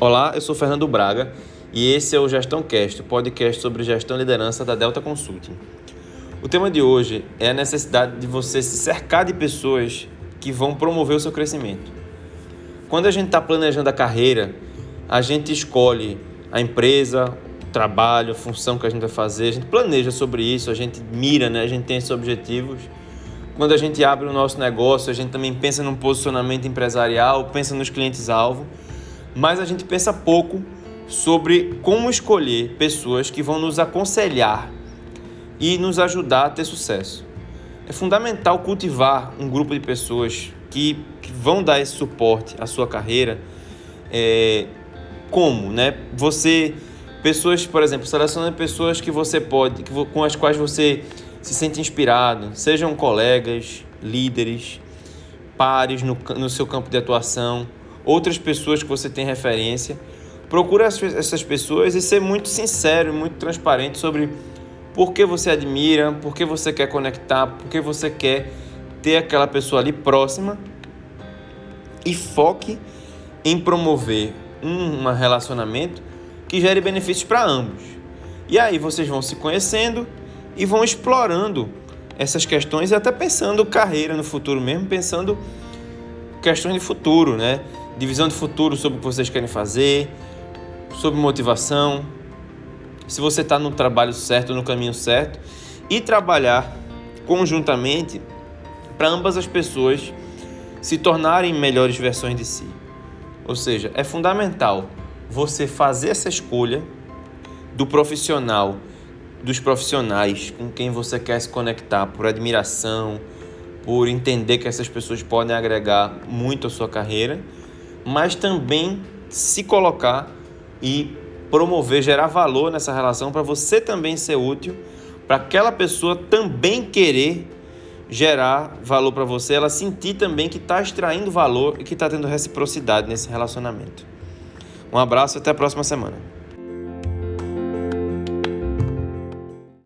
Olá, eu sou Fernando Braga e esse é o Gestão Cast, o podcast sobre gestão e liderança da Delta Consulting. O tema de hoje é a necessidade de você se cercar de pessoas que vão promover o seu crescimento. Quando a gente está planejando a carreira, a gente escolhe a empresa, o trabalho, a função que a gente vai fazer, a gente planeja sobre isso, a gente mira, né? a gente tem esses objetivos. Quando a gente abre o nosso negócio, a gente também pensa num posicionamento empresarial, pensa nos clientes-alvo mas a gente pensa pouco sobre como escolher pessoas que vão nos aconselhar e nos ajudar a ter sucesso. É fundamental cultivar um grupo de pessoas que, que vão dar esse suporte à sua carreira. É, como, né? Você, pessoas, por exemplo, selecionando pessoas que você pode, que, com as quais você se sente inspirado, sejam colegas, líderes, pares no, no seu campo de atuação outras pessoas que você tem referência. Procura essas pessoas e ser muito sincero, muito transparente sobre por que você admira, por que você quer conectar, por que você quer ter aquela pessoa ali próxima e foque em promover um relacionamento que gere benefícios para ambos. E aí vocês vão se conhecendo e vão explorando essas questões e até pensando carreira no futuro mesmo, pensando questões de futuro, né? Divisão de futuro sobre o que vocês querem fazer, sobre motivação, se você está no trabalho certo, no caminho certo, e trabalhar conjuntamente para ambas as pessoas se tornarem melhores versões de si. Ou seja, é fundamental você fazer essa escolha do profissional, dos profissionais com quem você quer se conectar por admiração, por entender que essas pessoas podem agregar muito à sua carreira mas também se colocar e promover, gerar valor nessa relação para você também ser útil, para aquela pessoa também querer gerar valor para você, ela sentir também que está extraindo valor e que está tendo reciprocidade nesse relacionamento. Um abraço e até a próxima semana.